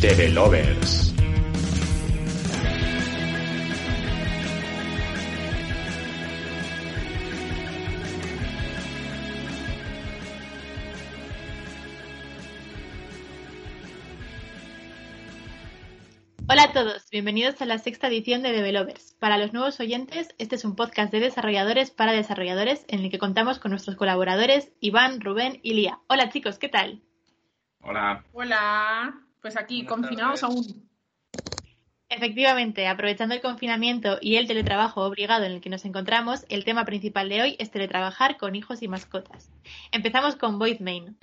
TV Lovers. Hola a todos, bienvenidos a la sexta edición de Developers. Para los nuevos oyentes, este es un podcast de desarrolladores para desarrolladores en el que contamos con nuestros colaboradores Iván, Rubén y Lía. Hola chicos, ¿qué tal? Hola. Hola. Pues aquí, Buenas confinados tardes. aún. Efectivamente, aprovechando el confinamiento y el teletrabajo obligado en el que nos encontramos, el tema principal de hoy es teletrabajar con hijos y mascotas. Empezamos con Void Main.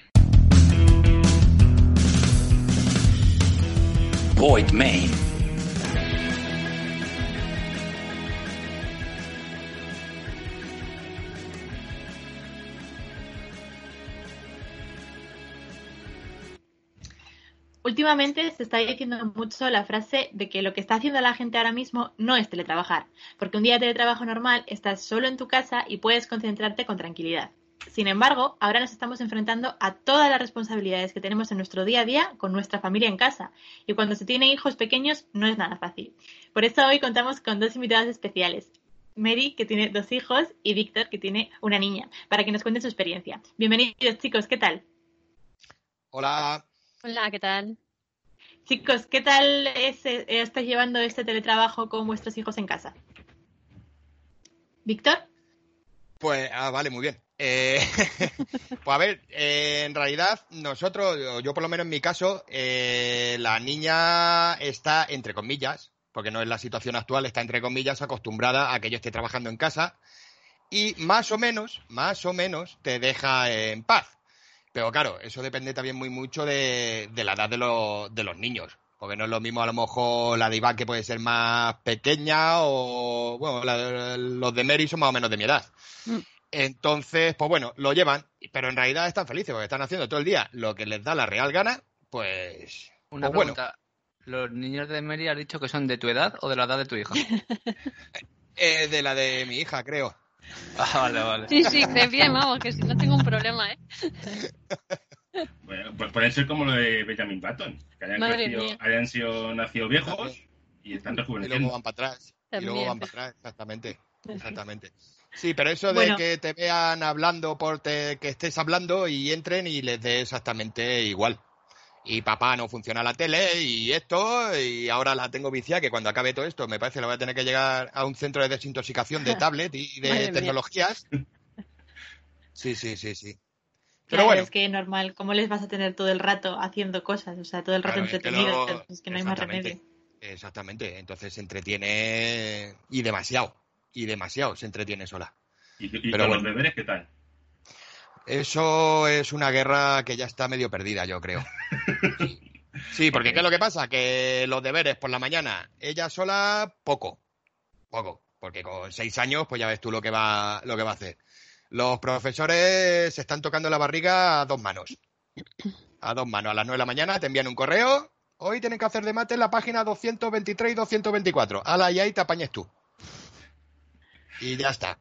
Void Main. Últimamente se está diciendo mucho la frase de que lo que está haciendo la gente ahora mismo no es teletrabajar, porque un día de teletrabajo normal estás solo en tu casa y puedes concentrarte con tranquilidad. Sin embargo, ahora nos estamos enfrentando a todas las responsabilidades que tenemos en nuestro día a día con nuestra familia en casa. Y cuando se tiene hijos pequeños no es nada fácil. Por eso hoy contamos con dos invitadas especiales. Mary, que tiene dos hijos, y Víctor, que tiene una niña, para que nos cuenten su experiencia. Bienvenidos chicos, ¿qué tal? Hola. Hola, ¿qué tal? Chicos, ¿qué tal es, eh, estáis llevando este teletrabajo con vuestros hijos en casa? ¿Víctor? Pues, ah, vale, muy bien. Eh, pues a ver, eh, en realidad nosotros, yo, yo por lo menos en mi caso, eh, la niña está, entre comillas, porque no es la situación actual, está entre comillas acostumbrada a que yo esté trabajando en casa y más o menos, más o menos te deja en paz. Pero claro, eso depende también muy mucho de, de la edad de, los- de los niños. Porque no es lo mismo a lo mejor la de Iván que puede ser más pequeña o, bueno, la- los de Mary son más o menos de mi edad. Mm. Entonces, pues bueno, lo llevan, pero en realidad están felices porque están haciendo todo el día lo que les da la real gana, pues, Una pues bueno. pregunta. ¿Los niños de Mary has dicho que son de tu edad o de la edad de tu hija? Eh, de la de mi hija, creo. Ah, vale, vale. Sí, sí, de bien, vamos, que si no tengo un problema, ¿eh? Bueno, pues puede ser como lo de Benjamin Button, que hayan, Madre crecido- mía. hayan sido nacidos viejos También. y están Y luego rejuveneciendo. van para atrás. Y luego También. van para atrás, exactamente. Exactamente. Sí, pero eso de Bueno. que te vean hablando por te- que estés hablando y entren y les dé exactamente igual. Y papá, no funciona la tele y esto, y ahora la tengo viciada, que cuando acabe todo esto me parece que lo voy a tener que llegar a un centro de desintoxicación de tablet y de Madre mía. tecnologías. Sí, sí, sí, sí. Pero Claro, bueno, es que normal, ¿cómo les vas a tener todo el rato haciendo cosas? O sea, todo el rato Claro, es que entretenidos, luego- es que no hay más exactamente. remedio. exactamente. Entonces se entretiene y demasiado. Y demasiado se entretiene sola. ¿Y, y Pero con bueno. los deberes qué tal? Eso es una guerra que ya está medio perdida, yo creo. Sí, porque ¿qué es lo que pasa? Que los deberes por la mañana, ella sola, poco. Poco. Porque con seis años, pues ya ves tú lo que va, lo que va a hacer. Los profesores se están tocando la barriga a dos manos. A dos manos. A las nueve de la mañana te envían un correo. Hoy tienen que hacer de mate en la página 223 y 224. Ala, y ahí te apañes tú. Y ya está.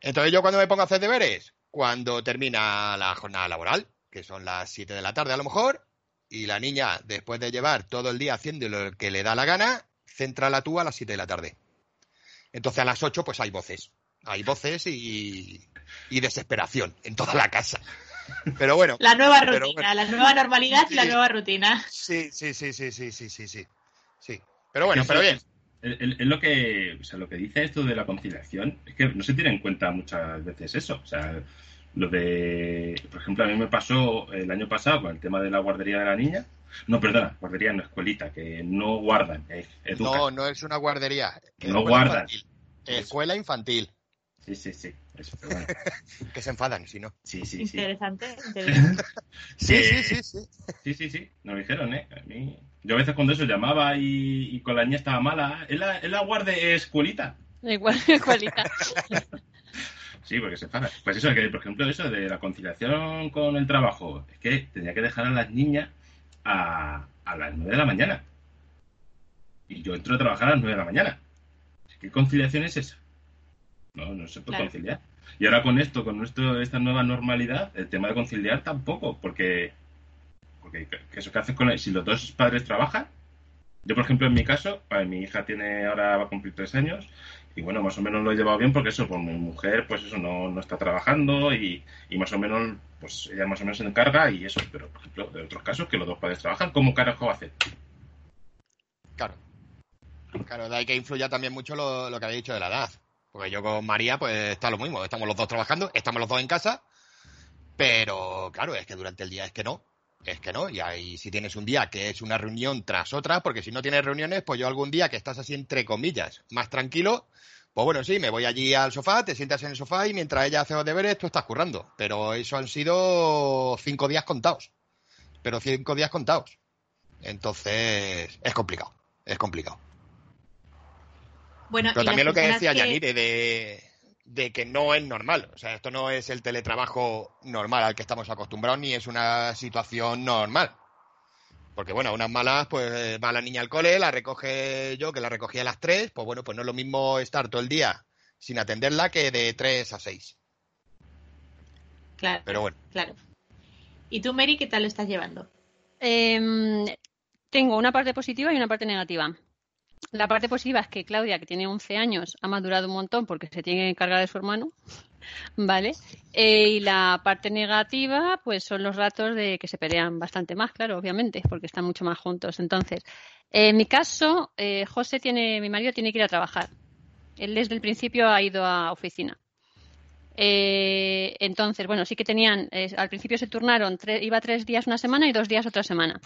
Entonces yo cuando me pongo a hacer deberes, cuando termina la jornada laboral, que son las 7 de la tarde a lo mejor, y la niña, después de llevar todo el día haciendo lo que le da la gana, centra la tú a las 7 de la tarde. Entonces a las 8 pues hay voces. Hay voces y, y desesperación en toda la casa. Pero bueno. La nueva rutina, bueno. la nueva normalidad y la nueva rutina. Sí, sí, sí, sí, sí, sí, sí, sí. Sí. Pero bueno, pero bien. Es, lo que, o sea, lo que dice esto de la conciliación, es que no se tiene en cuenta muchas veces eso. O sea, lo de, por ejemplo, a mí me pasó el año pasado con el tema de la guardería de la niña. No, perdona, guardería no escuelita, que no guardan, eh, educan. No, no es una guardería. No guardan. Escuela infantil. Sí, sí, sí. Eso, pero bueno. que se enfadan, si no. Sí, sí, sí. Interesante, interesante. Sí, sí, sí, sí. Sí, sí, sí. Nos dijeron, ¿eh? A mí... Yo a veces cuando eso llamaba y, y con la niña estaba mala, ¿es la, es la guarde escuelita? Igual, igualita. Sí, porque se enfada. Pues eso, que por ejemplo, eso de la conciliación con el trabajo, es que tenía que dejar a las niñas a, a las 9 de la mañana. Y yo entro a trabajar a las 9 de la mañana. ¿Qué conciliación es esa? No, no se puede Claro. conciliar. Y ahora con esto, con nuestro, esta nueva normalidad, el tema de conciliar tampoco, porque, porque ¿qué- eso que haces con el- si los dos padres trabajan. Yo, por ejemplo, en mi caso, mi hija tiene ahora va a cumplir tres años y bueno, más o menos lo he llevado bien porque eso, pues mi mujer, pues eso, no, no está trabajando y, y más o menos, pues ella más o menos se encarga y eso, pero por ejemplo, de otros casos que los dos padres trabajan, ¿cómo carajo hacer? Claro. Claro, de ahí que influya también mucho lo, lo que había dicho de la edad. Porque yo con María, pues está lo mismo. Estamos los dos trabajando, estamos los dos en casa. Pero claro, es que durante el día es que no. Es que no. Y ahí si tienes un día que es una reunión tras otra, porque si no tienes reuniones, pues yo algún día que estás así entre comillas, más tranquilo, pues bueno, sí, me voy allí al sofá, te sientas en el sofá y mientras ella hace los deberes, tú estás currando. Pero eso han sido cinco días contados. Pero cinco días contados. Entonces, es complicado. Es complicado. Bueno, Pero y también lo que decía que- Yanire de, de que no es normal. O sea, esto no es el teletrabajo normal al que estamos acostumbrados ni es una situación normal. Porque bueno, unas malas, pues va la niña al cole, la recoge yo, que la recogí a las 3, pues bueno, pues no es lo mismo estar todo el día sin atenderla que de 3 a 6. Claro, Pero bueno. claro. ¿Y tú, Mary, qué tal lo estás llevando? Em, tengo una parte positiva y una parte negativa. La parte positiva es que Claudia, que tiene 11 años, ha madurado un montón porque se tiene que encargar de su hermano, ¿vale? Eh, y la parte negativa, pues son los ratos de que se pelean bastante más, claro, obviamente, porque están mucho más juntos. Entonces, en mi caso, eh, José tiene, mi marido tiene que ir a trabajar. Él desde el principio ha ido a oficina. Eh, entonces, bueno, sí que tenían, al principio se turnaron, iba tres días una semana y dos días otra semana.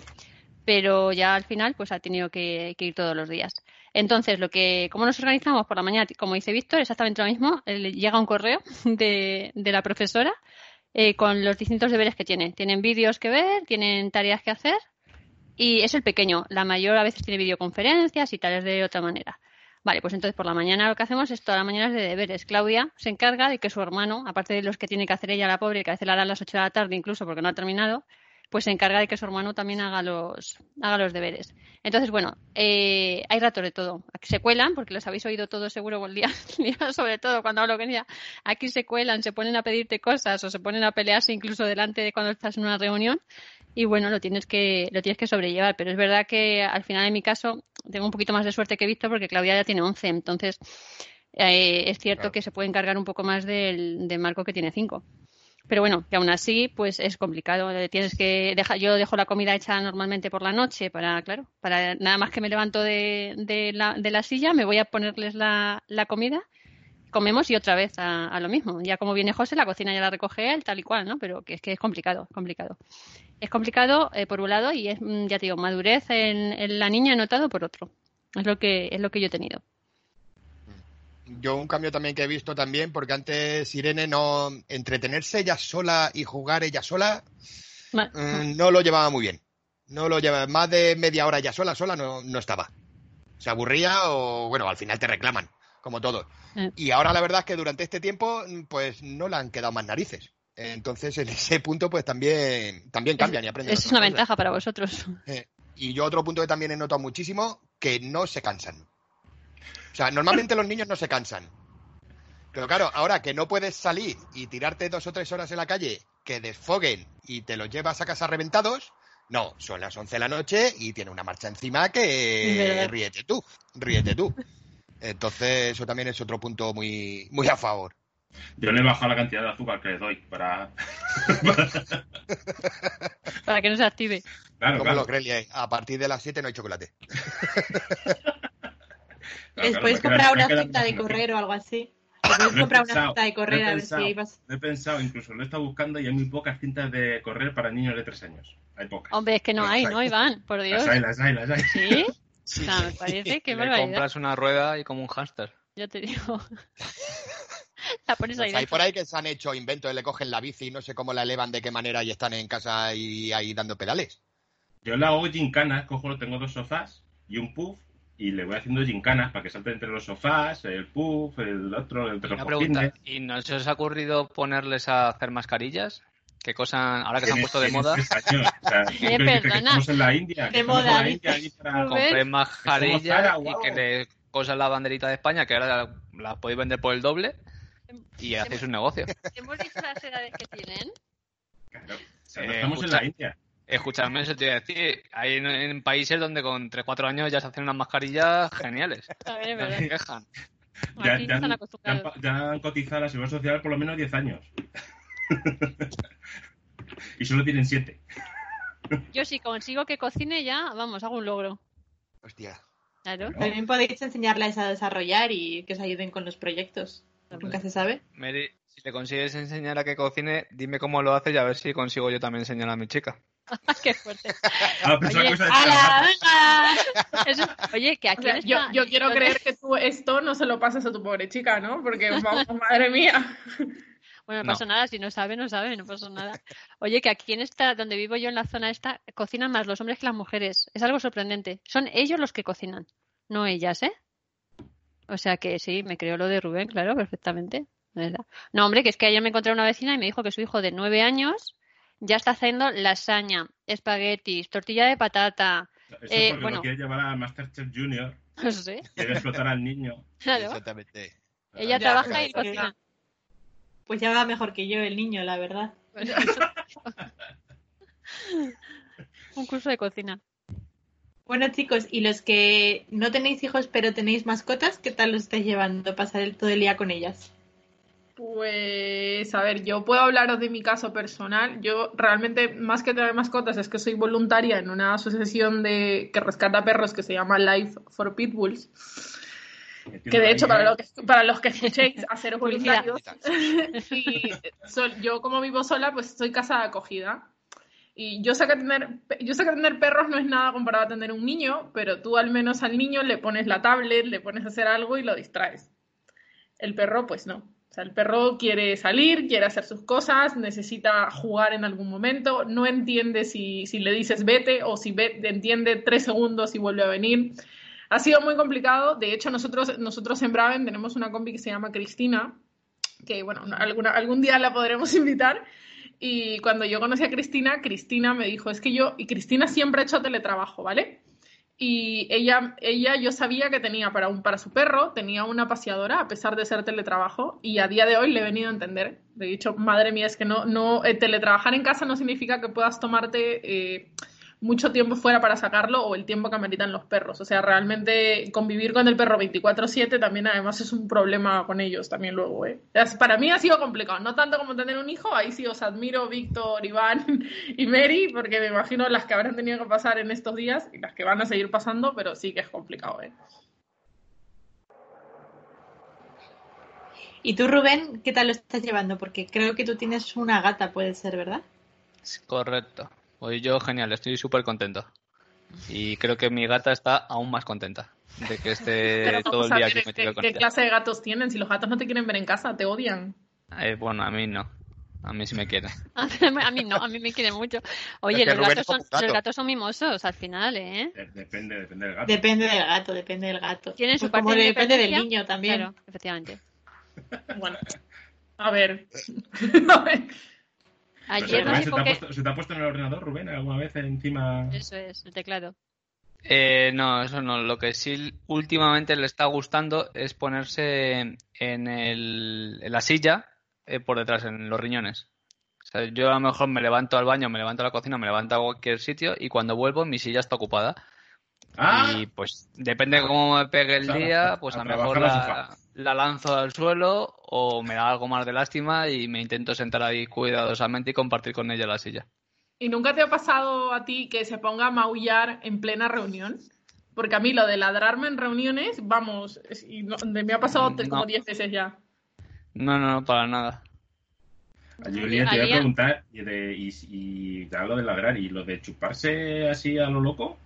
Pero ya al final, pues ha tenido que ir todos los días. Entonces, lo que, ¿cómo nos organizamos por la mañana? Como dice Víctor, exactamente lo mismo. le llega un correo de, de la profesora eh, con los distintos deberes que tienen. Tienen vídeos que ver, tienen tareas que hacer y es el pequeño. La mayor a veces tiene videoconferencias y tales de otra manera. Vale, pues entonces por la mañana lo que hacemos es todas las mañanas de deberes. Claudia se encarga de que su hermano, aparte de los que tiene que hacer ella, la pobre, que a veces la hará a las 8 de la tarde incluso porque no ha terminado, pues se encarga de que su hermano también haga los, haga los deberes. Entonces, bueno, eh, hay ratos de todo. Aquí se cuelan, porque los habéis oído todos seguro el día, sobre todo cuando hablo con ella. Aquí se cuelan, se ponen a pedirte cosas o se ponen a pelearse incluso delante de cuando estás en una reunión. Y bueno, lo tienes que, lo tienes que sobrellevar. Pero es verdad que al final, en mi caso, tengo un poquito más de suerte que Víctor porque Claudia ya tiene 11. Entonces, eh, es cierto Claro. que se puede encargar un poco más del, de Marco que tiene 5. Pero bueno, que aún así, pues es complicado. Eh, Tienes que dejar, yo dejo la comida hecha normalmente por la noche para, claro, para nada más que me levanto de, de la, de la silla, me voy a ponerles la, comida, comemos y otra vez a, lo mismo. Ya como viene José, la cocina ya la recoge él, tal y cual, ¿no? Pero que es que es complicado, complicado. Es complicado eh, por un lado y es, mm, ya te digo, madurez en, en la niña he notado por otro. Es lo que, es lo que yo he tenido. Yo un cambio también que he visto también, porque antes Irene no entretenerse ella sola y jugar ella sola, Ma- mm, no lo llevaba muy bien. No lo llevaba, más de media hora ella sola, sola no, no estaba. Se aburría o, bueno, al final te reclaman, como todo. Eh. Y ahora la verdad es que durante este tiempo, pues no le han quedado más narices. Entonces en ese punto, pues también, también cambian y aprenden. Esa es una cosas. ventaja para vosotros. Eh, Y yo otro punto que también he notado muchísimo, que no se cansan. O sea, normalmente los niños no se cansan. Pero claro, ahora que no puedes salir y tirarte dos o tres horas en la calle, que desfoguen y te los llevas a casa reventados, no, son las 11 de la noche y tiene una marcha encima que ríete tú, ríete tú. Entonces, eso también es otro punto muy, muy a favor. Yo le he bajado la cantidad de azúcar que le doy para... Para que no se active. Claro, ¿Cómo claro. lo crees, Lie? A partir de las 7 no hay chocolate. Claro, Les claro, puedes me comprar una cinta de correr o algo así. Lo he comprar una pensado, cinta de correr he a ver pensado, si vas. Lo he pensado, incluso lo he estado buscando y hay muy pocas cintas de correr para niños de tres años. Hay pocas. Hombre, es que no hay, ¿no, Iván? Por Dios. Las hay, las hay, las hay. ¿Sí? Sí, O sea, me parece que Le barbaridad. compras una rueda y como un hámster. Yo te digo. La pones Pues ahí. hay dentro. por ahí que se han hecho inventos, le cogen la bici y no sé cómo la elevan, de qué manera y están en casa y ahí dando pedales. Yo le hago gincanas, cojo, tengo dos sofás y un puff y le voy haciendo gincanas para que salte entre los sofás, el puff, el otro, entre Una los pregunta, cojines. ¿y no se os ha ocurrido ponerles a hacer mascarillas? ¿Qué cosa, ahora que se han puesto de moda, tres años, o sea, ¿tú crees que- que perdona. estamos en la India? De moda, la compré mascarillas y que le cosan la banderita de España, que ahora las podéis vender por el doble y hacéis un negocio? ¿Hemos dicho las edades que tienen? Claro, o sea, Eh, no estamos en la India. Escuchadme, eso te iba a decir. Hay en, en países donde con 3-4 años ya se hacen unas mascarillas geniales. A ver, es No verdad. se quejan. Ya, Aquí ya están han, ya, han, acostumbrados. pa- ya han cotizado a la seguridad social por lo menos 10 años. y solo tienen 7. Yo si consigo que cocine ya, vamos, hago un logro. Hostia. Claro. También podéis enseñarles a desarrollar y que os ayuden con los proyectos. Nunca se sabe. Mary, si le consigues enseñar a que cocine, dime cómo lo haces y a ver si consigo yo también enseñar a mi chica. Qué fuerte. Ah, Oye, que oye, que O aquí sea, yo, yo quiero creer que tú esto no se lo pasas a tu pobre chica, ¿no? Porque, vamos, madre mía. Bueno, no No. pasa nada, si no sabe, no sabe, no pasa nada. Oye, que aquí en esta, donde vivo yo en la zona esta, cocinan más los hombres que las mujeres. Es algo sorprendente. Son ellos los que cocinan, no ellas, ¿eh? O sea que sí, me creo lo de Rubén, claro, perfectamente. ¿verdad? No, hombre, que es que ayer me encontré una vecina y me dijo que su hijo de nueve años ya está haciendo lasaña, espaguetis, tortilla de patata. Eso Eh, porque bueno. lo quiere llevar a Masterchef Junior, No sé, quiere explotar al niño. claro. Exactamente. Ella Ya, trabaja y cocina. Pues ya va mejor que yo el niño, la verdad. Un curso de cocina. Bueno, chicos, y los que no tenéis hijos pero tenéis mascotas, ¿qué tal los estáis llevando? Pasar el, todo el día con ellas. Pues, a ver, yo puedo hablaros de mi caso personal. Yo realmente, más que tener mascotas, es que soy voluntaria en una asociación de que rescata perros que se llama Life for Pitbulls. Que de hecho, para, lo que, para los que escuchéis, Publicidad. voluntarios. y yo, como vivo sola, pues soy casa de acogida. Y yo sé, que tener, yo sé que tener perros no es nada comparado a tener un niño, pero tú al menos al niño le pones la tablet, le pones a hacer algo y lo distraes. El perro, pues no. Sea, el perro quiere salir, quiere hacer sus cosas, necesita jugar en algún momento, no entiende si, si le dices vete o si ve- entiende tres segundos y vuelve a venir. Ha sido muy complicado. De hecho, nosotros, nosotros en Braven tenemos una compi que se llama Cristina, que bueno, alguna, algún día la podremos invitar. Y cuando yo conocí a Cristina, Cristina me dijo, es que yo, y Cristina siempre ha hecho teletrabajo, ¿vale? Y ella, ella yo sabía que tenía para, un, para su perro, tenía una paseadora, a pesar de ser teletrabajo, y a día de hoy le he venido a entender. Le he dicho, madre mía, es que no, no eh, teletrabajar en casa no significa que puedas tomarte eh, mucho tiempo fuera para sacarlo o el tiempo que ameritan los perros. O sea, realmente convivir con el perro 24/7 también además es un problema con ellos también luego. ¿eh? Para mí ha sido complicado, no tanto como tener un hijo, ahí sí os admiro Víctor, Iván y Mary, porque me imagino las que habrán tenido que pasar en estos días y las que van a seguir pasando, pero sí que es complicado. ¿eh? ¿Y tú, Rubén, qué tal lo estás llevando? Porque creo que tú tienes una gata, puede ser, ¿verdad? Correcto. Hoy yo, genial, estoy súper contento. Y creo que mi gata está aún más contenta de que esté Pero Eh, todo el día aquí metido ¿qué, con qué ella. clase de gatos tienen? Si los gatos no te quieren ver en casa, te odian. Eh, bueno, a mí no. A mí sí me quiere. A mí no, a mí me quiere mucho. Oye, los, gatos son, gato. los gatos son mimosos al final, ¿eh? De- Depende, depende del gato. Depende del gato, depende del gato. Tienen su Pues como parte de depende del niño también. Claro, efectivamente. Bueno, a ver. A ver. Ayer Rubén, nos ¿se, te ha que... puesto, se te ha puesto en el ordenador, Rubén, alguna vez encima? Eso es, el teclado. Eh, no, eso no. Lo que sí últimamente le está gustando es ponerse en, el, en la silla eh, por detrás, en los riñones. O sea, yo a lo mejor me levanto al baño, me levanto a la cocina, me levanto a cualquier sitio y cuando vuelvo mi silla está ocupada. ¡Ah! Y pues depende de cómo me pegue el O sea, día, a- pues a a lo mejor la, la lanzo al suelo o me da algo más de lástima y me intento sentar ahí cuidadosamente y compartir con ella la silla. ¿Y nunca te ha pasado a ti que se ponga a maullar en plena reunión? Porque a mí lo de ladrarme en reuniones, vamos, es- y no- me ha pasado No. como 10 veces ya. No, no, no, para nada. A Julia te voy a preguntar, y, de, y, y te hablo de ladrar, ¿y lo de chuparse así a lo loco?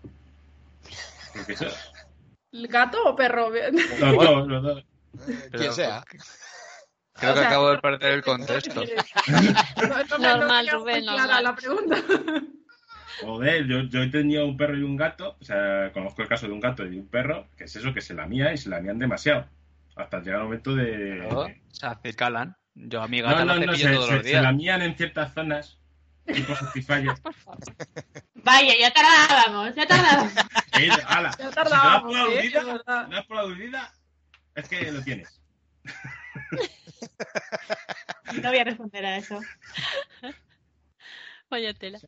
Porque eso, ¿El gato o perro? los dos, los dos. Eh, Pero- Quien sea. Creo O que sea, acabo de perder el contexto. No, no no Normal, Rubén, normal. la pregunta. Joder, yo, yo tenía un perro y un gato, o sea, conozco el caso de un gato y de un perro, que es eso, que se lamía y se lamían demasiado. Hasta llegar el momento de... Claro, Se acicalan. Yo a mi No, gata no, la no, cepillo se, todos se- los se días. lamían en ciertas zonas, tipo Satisfyer. Por favor. Vaya, ya tardábamos, ya tardábamos. Ala, Ya si tardábamos, ¿eh? verdad. te das por la aludida, es que lo tienes. No voy a responder a eso. Vaya tela.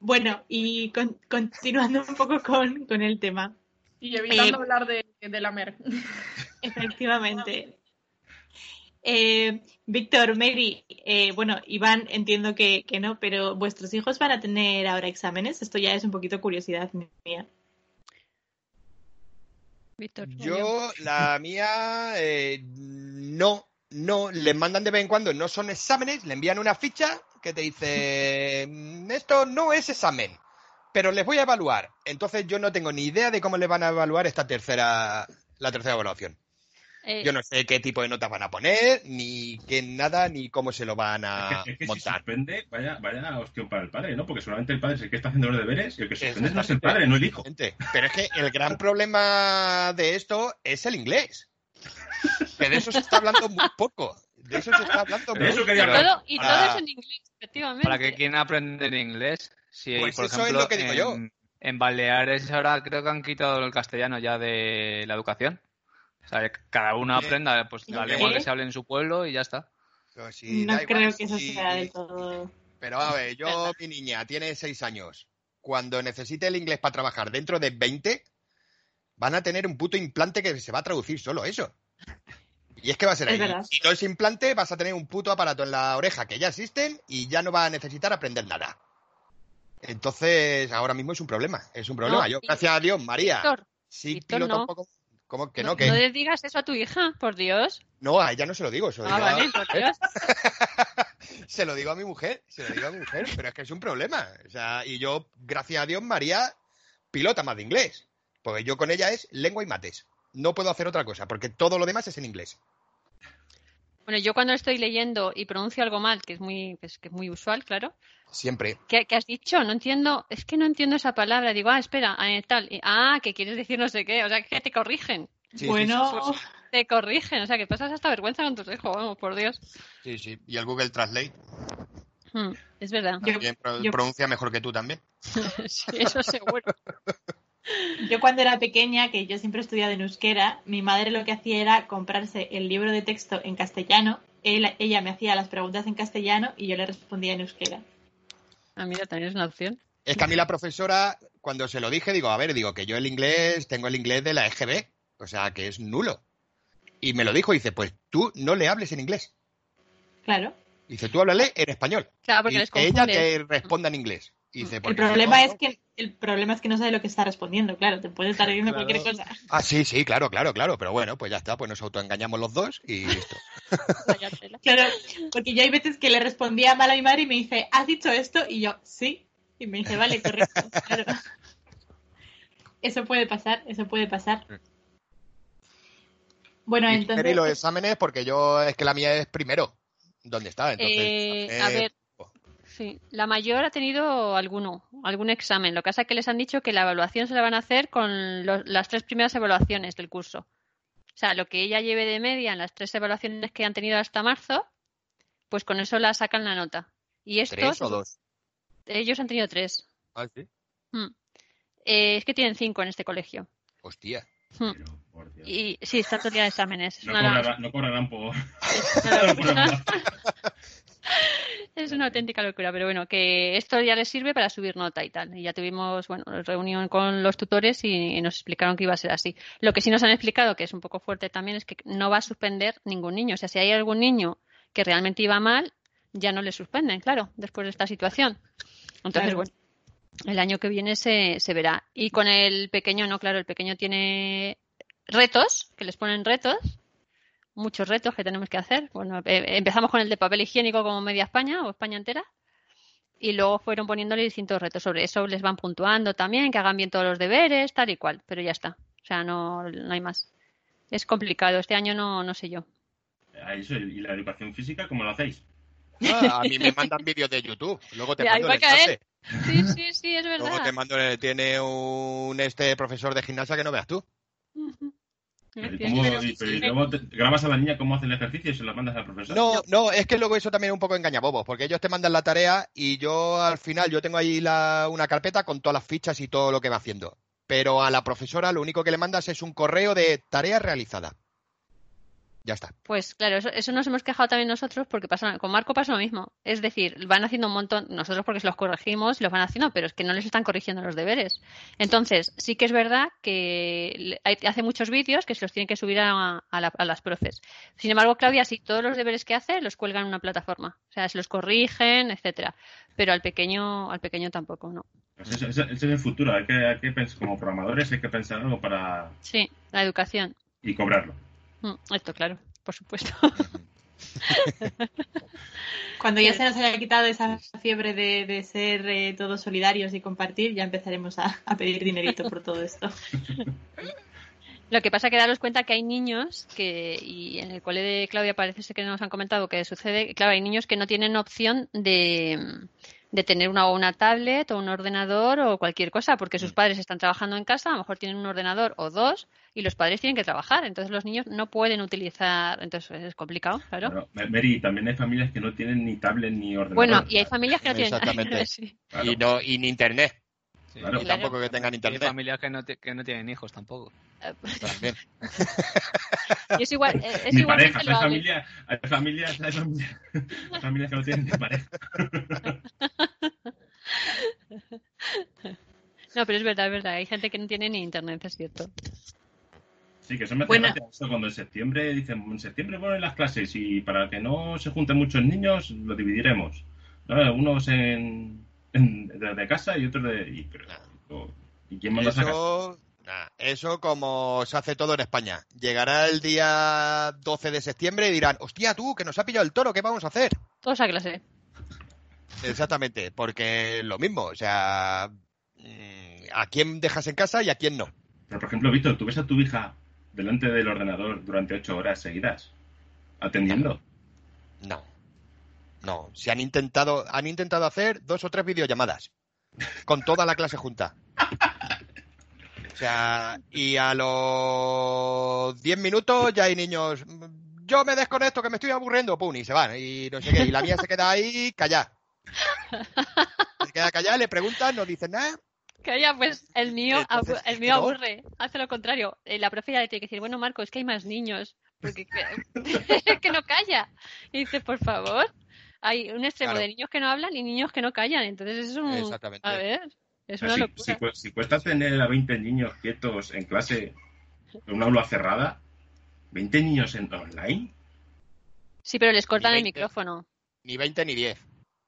Bueno, y con- continuando un poco con, con el tema. Y evitando Eh, hablar de, de la mer. Efectivamente. Eh, Víctor, Mary, eh, bueno, Iván, entiendo que, que no, pero ¿vuestros hijos van a tener ahora exámenes? Esto ya es un poquito curiosidad mía. Víctor. Yo, la mía, eh, no, no, les mandan de vez en cuando, no son exámenes, le envían una ficha que te dice, "Mm, esto no es examen, pero les voy a evaluar. Entonces yo no tengo ni idea de cómo les van a evaluar esta tercera, la tercera evaluación. Eh, Yo no sé qué tipo de notas van a poner, ni qué nada, ni cómo se lo van a Es que, es que si montar. suspende, vaya, vaya hostión para el padre, ¿no? Porque solamente el padre es el que está haciendo los deberes y el que suspende no es el padre, no el hijo. Pero es que el gran problema de esto es el inglés. Que de eso se está hablando muy poco. De eso se está hablando De muy eso poco. quería y hablar. todo, y todo Para- eso en inglés, efectivamente. ¿Para que quien aprende inglés? Si, Pues por eso es ejemplo, lo que digo yo. en Baleares ahora creo que han quitado el castellano ya de la educación. O sea, que cada uno aprenda pues, la ¿Qué? lengua que se hable en su pueblo y ya está. Pero si no igual, creo que eso si- sea del todo. Pero a ver, yo, mi niña, tiene seis años. Cuando necesite el inglés para trabajar dentro de 20, van a tener un puto implante que se va a traducir solo eso. Y es que va a ser ahí. verdad. Si no es implante, vas a tener un puto aparato en la oreja que ya existen y ya no vas a necesitar aprender nada. Entonces, ahora mismo es un problema. Es un problema. No, yo, y- gracias a Dios, María, Víctor, sí Víctor, piloto no. un poco. ¿Cómo que no, no? que no le digas eso a tu hija, por Dios. No, a ella no se lo digo. Se lo Ah, digo a- vale, por Dios. se lo digo a mi mujer, se lo digo a mi mujer, pero es que es un problema. O sea, y yo, gracias a Dios, María pilota más de inglés. Porque yo con ella es lengua y mates. No puedo hacer otra cosa, porque todo lo demás es en inglés. Bueno, yo cuando estoy leyendo y pronuncio algo mal, que es muy, que es, que es muy usual, claro. Siempre. ¿Qué, qué has dicho? No entiendo, es que no entiendo esa palabra. Digo, ah, espera, eh, tal. y, ah, que quieres decir no sé qué. O sea, que te corrigen. Sí, sí, bueno, Te corrigen. O sea, que pasas hasta vergüenza con tus hijos, vamos, por Dios. Sí, sí. Y el Google Translate Hmm, es verdad. yo- pronuncia mejor que tú también. Sí, eso seguro. yo cuando era pequeña, que yo siempre he estudiado en euskera, mi madre lo que hacía era comprarse el libro de texto en castellano. Él- ella me hacía las preguntas en castellano y yo le respondía en euskera. Ah, mira, también es una opción. Es que a mí la profesora, cuando se lo dije, digo, a ver, digo que yo el inglés, tengo el inglés de la EGB, o sea, que es nulo. Y me lo dijo, dice, pues tú no le hables en inglés. Claro. Dice, tú háblale en español. Claro, porque y les ella te responda en inglés. Y dice, El "Porque problema no, es que el problema es que no sabe lo que está respondiendo, claro, te puede estar diciendo Claro. cualquier cosa. Ah, sí, sí, claro, claro, claro. Pero bueno, pues ya está, pues nos autoengañamos los dos y listo. Claro, porque yo hay veces que le respondía mal a mi madre y me dice, ¿has dicho esto? Y yo, sí. Y me dice, vale, correcto. Claro. Eso puede pasar, eso puede pasar. Bueno, Y entonces... los exámenes, porque yo es que la mía es primero. ¿Dónde está? Entonces, Eh, a ver, sí, la mayor ha tenido alguno, algún examen. Lo que pasa es que les han dicho que la evaluación se la van a hacer con lo- las tres primeras evaluaciones del curso. O sea, lo que ella lleve de media en las tres evaluaciones que han tenido hasta marzo, pues con eso la sacan la nota. Y estos, ¿Tres o dos? ellos han tenido tres. Ah, sí. Mm. Eh, es que tienen cinco en este colegio. Hostia. Mm. Pero, por Dios. Y sí, está todo el día de exámenes. No, Una- cobrará- no cobrarán por... Es una auténtica locura, pero bueno, que esto ya les sirve para subir nota y tal. Y ya tuvimos, bueno, reunión con los tutores y, nos explicaron que iba a ser así. Lo que sí nos han explicado, que es un poco fuerte también, es que no va a suspender ningún niño. O sea, si hay algún niño que realmente iba mal, ya no le suspenden, claro, después de esta situación. Entonces, Claro. bueno, el año que viene se, se verá. Y con el pequeño, no, claro, el pequeño tiene retos, que les ponen retos, muchos retos que tenemos que hacer. Bueno, eh, empezamos con el de papel higiénico como media España o España entera. Y luego fueron poniéndole distintos retos. Sobre eso les van puntuando también, que hagan bien todos los deberes, tal y cual. Pero ya está. O sea, no, no hay más. Es complicado. Este año no, no sé yo. Ah, eso, ¿Y la educación física cómo lo hacéis? Ah, a mí me mandan vídeos de YouTube. Luego te Ya, mando el enlace. Sí, sí, sí, es Luego verdad. te mando el- tiene un este profesor de gimnasia que no veas tú. ¿Y Cómo- pero y- sí, pero sí. ¿y luego te- grabas a la niña cómo hace el ejercicio y se lo mandas al profesor? No, no, es que luego eso también es un poco engañabobos, porque ellos te mandan la tarea y yo al final yo tengo ahí la- una carpeta con todas las fichas y todo lo que va haciendo. Pero a la profesora lo único que le mandas es un correo de tarea realizada. Ya está. Pues claro, eso, eso nos hemos quejado también nosotros porque pasa, con Marco pasa lo mismo. Es decir, van haciendo un montón, nosotros porque se los corregimos y los van haciendo, pero es que no les están corrigiendo los deberes. Entonces, sí que es verdad que hay- hace muchos vídeos que se los tienen que subir a, a la- a las profes. Sin embargo, Claudia, sí, todos los deberes que hace los cuelgan en una plataforma. O sea, se los corrigen, etcétera. Pero al pequeño, al pequeño tampoco, no. Pues ese- ese es el futuro. Hay que, hay que pens- como programadores hay que pensar algo para... Sí, la educación. y cobrarlo. Mm, Esto, claro, por supuesto. Cuando ya se nos haya quitado esa fiebre de, de ser eh, todos solidarios y compartir, ya empezaremos a, a pedir dinerito por todo esto. Lo que pasa es que daros cuenta que hay niños que, y en el cole de Claudia parece ser que nos han comentado que sucede, claro, hay niños que no tienen opción de, de tener una, una tablet o un ordenador o cualquier cosa, porque sus padres están trabajando en casa, a lo mejor tienen un ordenador o dos, y los padres tienen que trabajar, entonces los niños no pueden utilizar, entonces es complicado, claro. Bueno, Mary, también hay familias que no tienen ni tablet ni ordenador. Bueno, y hay familias que no tienen Exactamente. Sí. Claro. Y no, y ni internet. Sí. Claro. Y Claro. tampoco que tengan Y hay internet. familias que no, te- que no tienen hijos tampoco. También. Y es igual, eh, es ni igualmente parejas, hay loable. familias, hay familias, hay familias, hay familias que no tienen ni pareja. No, pero es verdad, es verdad, hay gente que no tiene ni internet, es cierto. Sí, que eso me hace Bueno. gracia, eso cuando en septiembre dicen, en septiembre ponen las clases y para que no se junten muchos niños lo dividiremos. ¿no? Unos en, en- de, casa y otros de... Y, pero, ¿y quién manda a sacar? Eso, nah, eso como se hace todo en España. Llegará el día 12 de septiembre y dirán, hostia tú, que nos ha pillado el toro, ¿qué vamos a hacer? Todos a clase. Exactamente, porque lo mismo, o sea, mm, a quién dejas en casa y a quién no. Pero, por ejemplo, Víctor, ¿tú ves a tu hija delante del ordenador durante ocho horas seguidas? Atendiendo. No. No, se han intentado, han intentado hacer dos o tres videollamadas con toda la clase junta. O sea, y a los 10 minutos ya hay niños, yo me desconecto que me estoy aburriendo, pum, y se van, y no sé qué, y la mía se queda ahí callada. Se queda callada, le preguntan, no dicen nada. Ya, pues el mío, Entonces, el mío no. aburre, hace lo contrario. Eh, La profe ya le tiene que decir, bueno, Marco, es que hay más niños, porque que, que no calla. Y dice, por favor, hay un extremo Claro. de niños que no hablan y niños que no callan. Entonces es un... Exactamente. A ver, es una si, locura. si cu- si cuesta tener a 20 niños quietos en clase en una aula cerrada, ¿20 niños en online? Sí, pero les cortan el 20. micrófono. Ni 20 ni 10.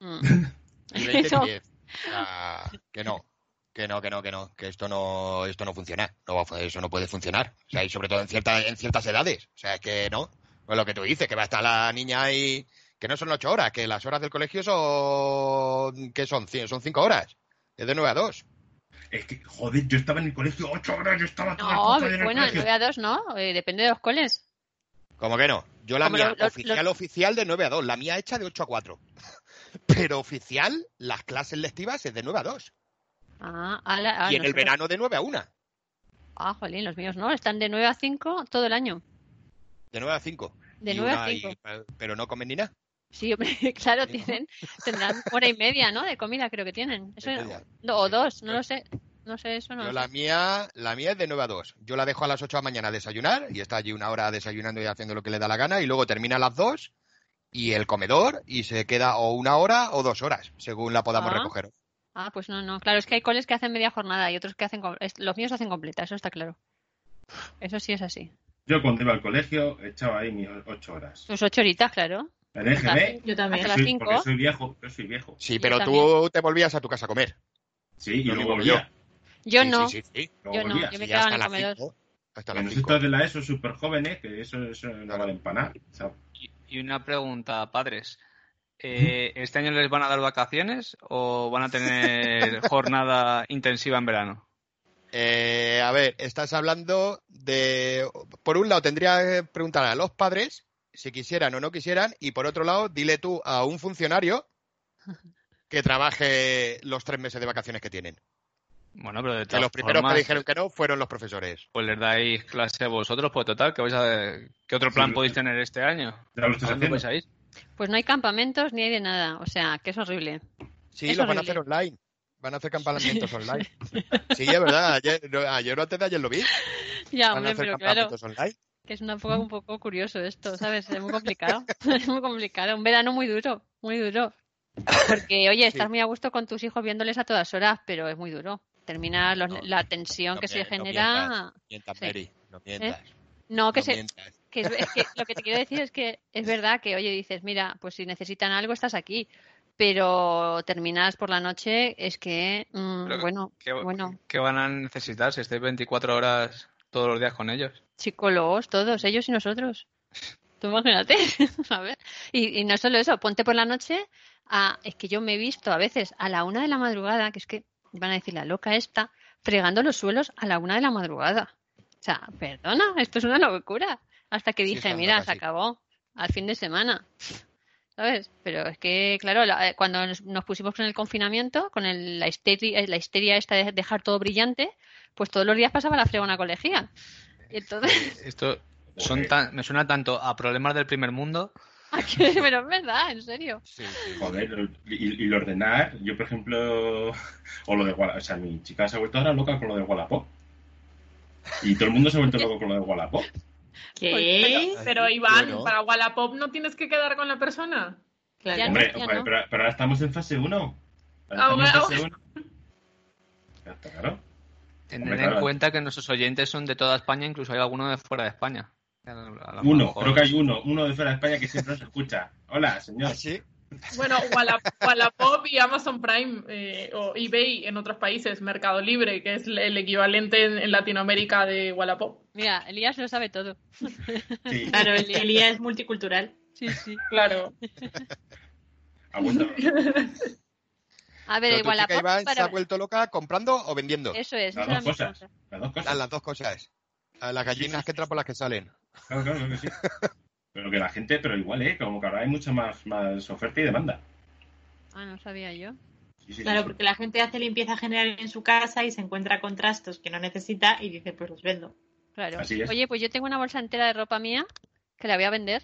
Mm. Ni 20 Eso. ni 10. O sea, que no. Que no, que no, que no, que esto no, esto no funciona. No va a fu- eso no puede funcionar. O sea, y sobre todo en ciertas, en ciertas edades. O sea, es que no. Pues lo que tú dices, que va a estar la niña ahí, que no son ocho horas, que las horas del colegio son, que son? Cien- Son cinco horas. Es de 9 a 2. Es que, joder, yo estaba en el colegio ocho horas, yo estaba todo el No, día en el bueno. 9 a 2 no, eh, depende de los coles. ¿Cómo que no? Yo la mía, lo- lo- oficial, lo- oficial de 9 a 2. La mía hecha de 8 a 4. Pero oficial, las clases lectivas es de 9 a 2. Ah, ala- ah, y en el verano de 9 a 1. Ah, jolín, los míos no, están de 9 a 5 todo el año. De 9 a 5. De Y 9 a una- 5. y- pero no comen ni nada. Sí, hombre, claro, tienen, tendrán hora y media, ¿no? De comida creo que tienen. Eso, o Sí. dos, no lo sé. No sé, eso no Yo la sé. mía, la mía es de 9 a 2. Yo la dejo a las 8 de la mañana a desayunar y está allí una hora desayunando y haciendo lo que le da la gana y luego termina a las 2 y el comedor y se queda o una hora o dos horas, según la podamos Ah. recoger. Ah, pues no, no. Claro, es que hay coles que hacen media jornada y otros que hacen... Los míos hacen completa, eso está claro. Eso sí es así. Yo cuando iba al colegio echaba ahí mis ocho horas. Tus ocho horitas, claro. EGB, Yo también. Hasta las soy- cinco. porque soy viejo, yo soy viejo. Sí, Yo pero tú te volvías a tu casa a comer. Sí, y luego volvía. Yo Sí, no, Sí, sí, sí. Luego yo no, yo me quedaba hasta en el las comedor. 5. Hasta las nosotros 5. de la ESO súper jóvenes, que eso, eso no vale empanar. y una pregunta, padres. Eh, ¿Este año les van a dar vacaciones o van a tener jornada intensiva en verano? Eh, a ver, estás hablando de. Por un lado, tendría que preguntar a los padres si quisieran o no quisieran, y por otro lado, dile tú a un funcionario que trabaje los tres meses de vacaciones que tienen. Bueno, pero de Que todas los primeros formas, que dijeron que no fueron los profesores. Pues les dais clase vosotros, pues total, que vais a... ¿qué otro plan Sí. podéis tener este año? ¿A vais a ir? Pues no hay campamentos ni hay de nada. O sea, que es horrible. Sí, Es los van a hacer online. Van a hacer campamentos online. Sí, es verdad. Ayer, no, ayer o antes de ayer lo vi. Ya, Van a hombre, hacer pero claro, campamentos online. Que es una poco, un poco curioso esto, ¿sabes? Es muy complicado. es muy complicado. Un verano muy duro, muy duro. Porque, oye, estás Sí. muy a gusto con tus hijos viéndoles a todas horas, pero es muy duro. Termina los- No, la tensión no que se genera. mientas. Mientas, Sí. Mary. No mientas. No, que no se, mientas. que es, es que lo que te quiero decir es que es verdad que, oye, dices, mira, pues si necesitan algo, estás aquí. Pero terminas por la noche, es que, mm, bueno, ¿Qué, bueno, qué van a necesitar si estáis 24 horas todos los días con ellos? psicólogos, todos, ellos y nosotros. Tú imagínate, a ver. Y, y no solo eso, ponte por la noche a, es que yo me he visto a veces a la una de la madrugada, que es que van a decir la loca esta, fregando los suelos a la una de la madrugada. O sea, perdona, esto es una locura. Hasta que dije, mira, se acabó al fin de semana. ¿Sabes? Pero es que, claro, la- eh, cuando nos, nos pusimos con el confinamiento, con el- la, histeria, la histeria esta de dejar todo brillante, pues todos los días pasaba la fregona colegial. Y entonces, Esto son tan, me suena tanto a problemas del primer mundo. pero es verdad, en serio. Sí, sí. Joder, y, y lo ordenar, yo por ejemplo, o lo de Wallapop, o sea, mi chica se ha vuelto ahora loca con lo de Wallapop. Y todo el mundo se ha vuelto loco con lo de Wallapop. ¿Qué? Pero Iván, Bueno. para Wallapop no tienes que quedar con la persona. Claro. Hombre, pero, no. pero- pero ahora estamos en fase 1. Ah, Estamos en bueno. fase 1. Claro. Tener en claro. cuenta que nuestros oyentes son de toda España, incluso hay algunos de fuera de España. Uno, mejor- creo que hay uno, uno de fuera de España que siempre nos escucha. Hola, señor. ¿Ah, sí? Bueno, Walla- Wallapop y Amazon Prime eh, o eBay en otros países, Mercado Libre, que es el equivalente en, en Latinoamérica de Wallapop. Mira, Elías lo sabe todo. Sí, Claro, el Elías es multicultural. Sí, sí. Claro. vuelto. A ver, igual chica Iván se para... ha vuelto loca comprando o vendiendo. Eso es, Las dos mi cosas. Las dos Ah, cosas. las dos cosas. A las gallinas que entran por las que salen. Claro, claro, claro que sí. Pero que la gente, pero igual, ¿eh? Como que ahora hay mucha más, más oferta y demanda. Ah, no sabía yo. Sí, sí, Claro, sí. porque la gente hace limpieza general en su casa y se encuentra con trastos que no necesita y dice, pues los vendo. Claro. Así es. Oye, pues yo tengo una bolsa entera de ropa mía que la voy a vender.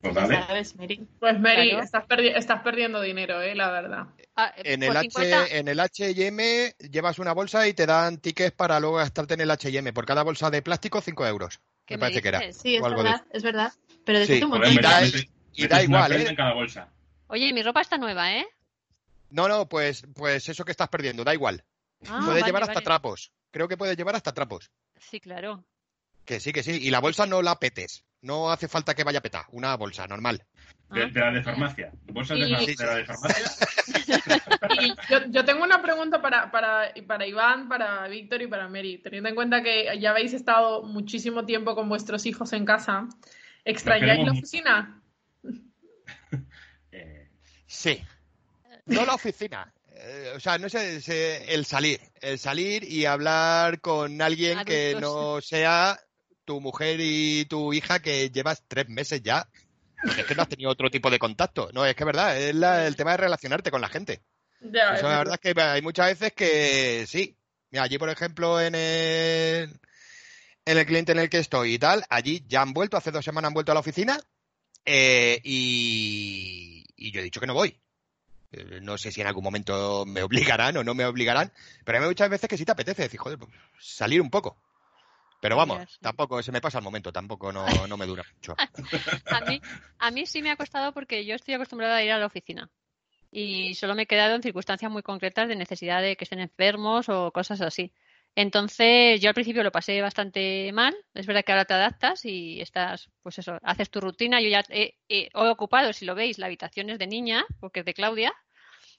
Pues vale. sabes, Mary. Pues Mary, Claro. estás, perdi- estás perdiendo dinero, eh, la verdad. Ah, eh, En el, H, 50 en el H&M llevas una bolsa y te dan tickets para luego gastarte en el H&M. Por cada bolsa de plástico, 5 euros. ¿Qué Me me parece que era. Sí, es O algo de verdad, es verdad. Pero Sí, desde un montón. da- metes- y da igual, ¿eh? en cada bolsa. Oye, mi ropa está nueva, ¿eh? No, no, pues, pues eso que estás perdiendo, da igual. Ah, puedes vale, llevar hasta vale. trapos. Creo que puedes llevar hasta trapos. Sí, claro. Que sí, que sí. Y la bolsa no la petes. No hace falta que vaya peta. Una bolsa normal. De, Ah. de la de farmacia. Bolsas de, Y- far- de la de farmacia. Y yo, yo tengo una pregunta para, para, para Iván, para Víctor y para Mary. Teniendo en cuenta que ya habéis estado muchísimo tiempo con vuestros hijos en casa, ¿extrañáis la oficina? Eh, Sí. No la oficina. Eh, o sea, no es el, salir. El salir y hablar con alguien que no sea tu mujer y tu hija que llevas tres meses ya. Es que no has tenido otro tipo de contacto. No, es que es verdad. Es la- el tema de relacionarte con la gente. Ya, Eso la verdad es que hay muchas veces que sí. Mira, allí, por ejemplo, en el, en el cliente en el que estoy y tal, allí ya han vuelto, hace dos semanas han vuelto a la oficina eh, y, y yo he dicho que no voy. Eh, No sé si en algún momento me obligarán o no me obligarán, pero hay muchas veces que sí te apetece decir, joder, pues, salir un poco. Pero vamos, tampoco se me pasa el momento, tampoco no, no me dura mucho. A mí, a mí sí me ha costado porque yo estoy acostumbrada a ir a la oficina. Y solo me he quedado en circunstancias muy concretas de necesidad de que estén enfermos o cosas así. Entonces, yo al principio lo pasé bastante mal. Es verdad que ahora te adaptas y estás, pues eso, haces tu rutina. Yo ya he, he- ocupado, si lo veis, la habitación es de niña, porque es de Claudia.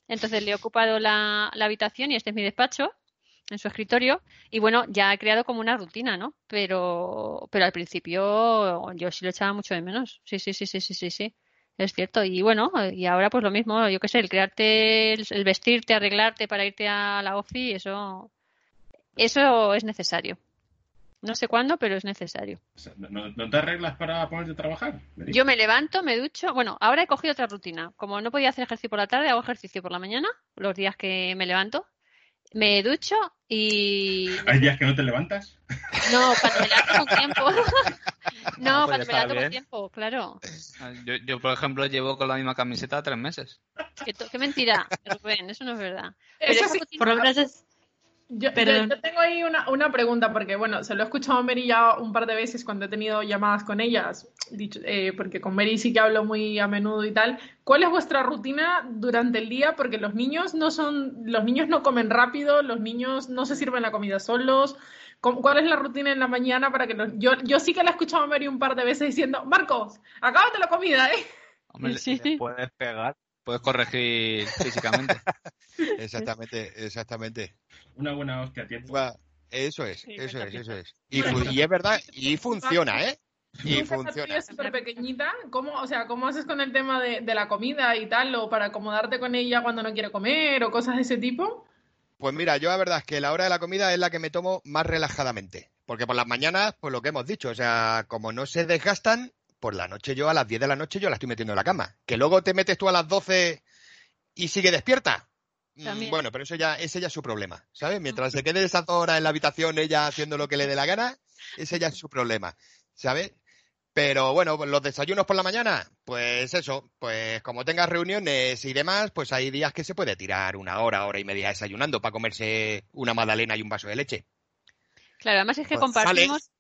Entonces le he ocupado la, la habitación y este es mi despacho, en su escritorio. Y bueno, ya he creado como una rutina, ¿no? Pero, pero al principio yo sí lo echaba mucho de menos. Sí, sí, sí, sí, sí, sí, sí. Es cierto. Y bueno, y ahora pues lo mismo, yo qué sé, el crearte, el, el vestirte, arreglarte para irte a la ofi, eso Eso es necesario. No sé cuándo, pero es necesario. ¿no, no te arreglas para ponerte a trabajar? Yo me levanto, me ducho. Bueno, ahora he cogido otra rutina. Como no podía hacer ejercicio por la tarde, hago ejercicio por la mañana, los días que me levanto. Me ducho y. ¿Hay días que no te levantas? No, cuando me levanto con tiempo. no, pues cuando me levanto con tiempo, claro. Yo, yo, por ejemplo, llevo con la misma camiseta tres meses. Qué, qué mentira, Rubén, eso no es verdad. Pero Eso sí, Por lo menos es... Yo, yo- yo tengo ahí una, una pregunta, porque bueno, se lo he escuchado a Mary ya un par de veces cuando he tenido llamadas con ellas, dicho, eh, porque con Mary sí que hablo muy a menudo y tal. ¿Cuál es vuestra rutina durante el día? Porque los niños no son, los niños no comen rápido, los niños no se sirven la comida solos. ¿Cómo- ¿Cuál es la rutina en la mañana para que los... Yo, yo sí que la he escuchado a Mary un par de veces diciendo, Marcos, acábate la comida, ¿eh? Hombre, Sí. puedes pegar, puedes corregir físicamente. Exactamente, exactamente. Una buena hostia a tiempo. Va, Eso es, Sí, eso es, eso es. Y, es verdad, y funciona, ¿eh? Y funciona. súper pequeñita, ¿cómo, o sea, ¿cómo haces con el tema de, de la comida y tal? ¿O para acomodarte con ella cuando no quiere comer o cosas de ese tipo? Pues mira, yo la verdad es que la hora de la comida es la que me tomo más relajadamente. Porque por las mañanas, pues lo que hemos dicho, o sea, como no se desgastan, por la noche yo a las 10 de la noche yo la estoy metiendo en la cama. Que luego te metes tú a las 12 y sigue despierta. Mm, También. Bueno, pero eso ya, ese ya es su problema, ¿sabes? Mientras se quede esas dos horas en la habitación ella haciendo lo que le dé la gana, ese ya es su problema, ¿sabes? Pero bueno, pues los desayunos por la mañana, pues eso, pues como tengas reuniones y demás, pues hay días que se puede tirar una hora, hora y media desayunando para comerse una magdalena y un vaso de leche. Claro, además es que Pues compartimos.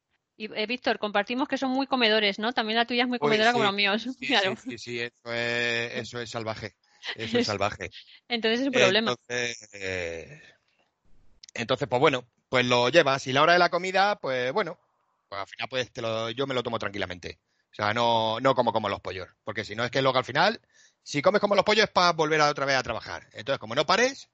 Y, eh, Víctor, compartimos que son muy comedores, ¿no? También la tuya es muy Uy, comedora como los míos. Sí, claro. sí, sí, sí, eso es, eso es salvaje. Eso es salvaje. Entonces es un problema. Entonces, eh, entonces, pues bueno, pues lo llevas. Y la hora de la comida, pues bueno, pues al final pues te lo- yo me lo tomo tranquilamente. O sea, no, no como como los pollos. Porque si no es que luego al final, si comes como los pollos es para volver a otra vez a trabajar. Entonces, como no pares,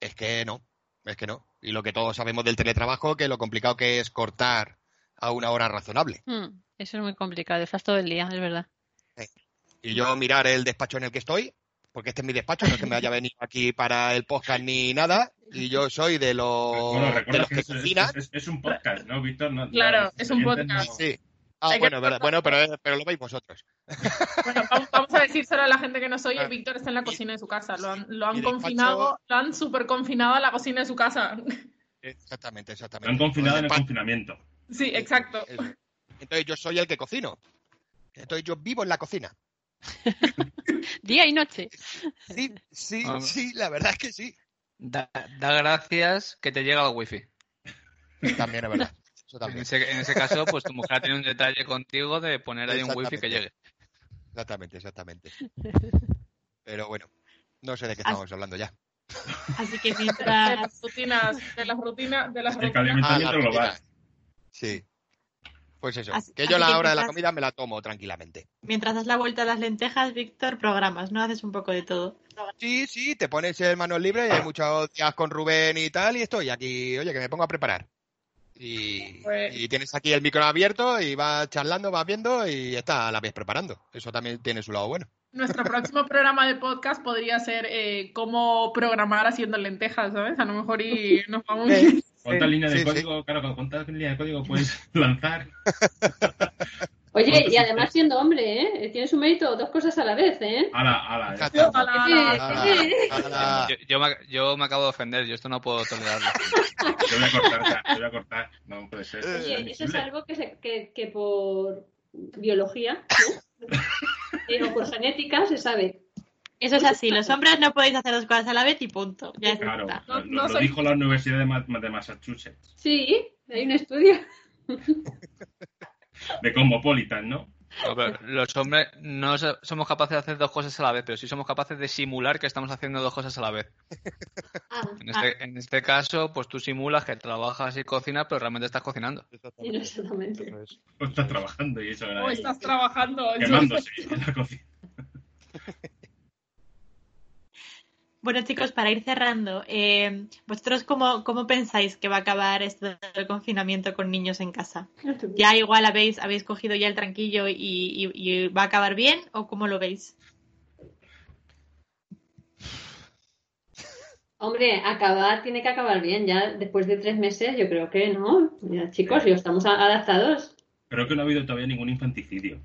es que no, es que no. Y lo que todos sabemos del teletrabajo, que lo complicado que es cortar a una hora razonable. Mm, eso es muy complicado, estás todo el día, es verdad. Y yo mirar el despacho en el que estoy, porque este es mi despacho, no es que me haya venido aquí para el podcast ni nada, y yo soy de los, Bueno, de los que que es, es- cocinan. es- es un podcast, ¿no, Víctor? No- Claro, es un podcast. no- Sí. Ah, bueno, verdad. bueno, pero, pero lo veis vosotros. Bueno, vamos, vamos a decírselo a la gente que nos oye, Ah. Víctor está en la cocina de su casa, lo han, lo han mi despacho- confinado, lo han super confinado a la cocina de su casa. Exactamente, Lo exactamente. han confinado en el confinamiento. Sí, exacto. eso. Entonces yo soy el que cocino. Entonces yo vivo en la cocina. Día y noche. Sí, sí, Ah. sí, la verdad es que sí. Da, da gracias que te llega el wifi. También es verdad. Eso En también. ese, en ese caso, pues tu mujer ha tenido un detalle contigo de poner ahí un wifi que llegue. Exactamente, exactamente. Pero bueno, no sé de qué estamos hablando ya. Así que De mientras, las rutinas, de las rutinas, de las El rutinas. calentamiento Ah, la global. rutina. Sí. Pues eso, Así- que yo la que hora de la comida me la tomo tranquilamente. mientras das la vuelta a las lentejas, Víctor, programas, ¿no? Haces un poco de todo. Sí, sí, te pones el manos libre y hay muchos días con Rubén y tal, y estoy aquí, oye, que me pongo a preparar. Y, Pues- y tienes aquí el micro abierto y vas charlando, vas viendo y está a la vez preparando. Eso también tiene su lado bueno. Nuestro próximo programa de podcast podría ser eh, cómo programar haciendo lentejas, ¿sabes? A lo mejor y nos vamos... ¿Cuántas líneas de sí, sí. código, claro, cuántas líneas de código puedes lanzar? Oye, y además siendo hombre, ¿eh? Tiene su mérito dos cosas a la vez, ¿eh? Ala, ala. Sí. Yo, yo me, yo me acabo de ofender, yo esto no puedo tolerarlo. Te voy a cortar, o sea, te voy a cortar. No puede ser. Oye, es Oye, eso es algo que, se- que, que por biología ¿no? Eh, o por genética se sabe. Eso es así, los hombres no podéis hacer dos cosas a la vez y punto. Ya Claro, está. lo, No- no lo soy- dijo la Universidad de, Ma- de Massachusetts, Sí, hay un estudio. de Cosmopolitan, ¿no? No, pero los hombres no so- somos capaces de hacer dos cosas a la vez, pero sí somos capaces de simular que estamos haciendo dos cosas a la vez. Ah, En este, en este caso, pues tú simulas que trabajas y cocinas, pero realmente estás cocinando. y no exactamente. Es. O estás trabajando y eso era O estás trabajando. quemándose en la cocina. Bueno, chicos, para ir cerrando, eh, ¿vosotros cómo, cómo pensáis que va a acabar esto del confinamiento con niños en casa? ¿Ya igual habéis, habéis cogido ya el tranquillo y, y- y va a acabar bien o cómo lo veis? Hombre, acabar tiene que acabar bien. Ya después de tres meses, yo creo que no. Ya, chicos, ya estamos a- adaptados. Creo que no ha habido todavía ningún infanticidio.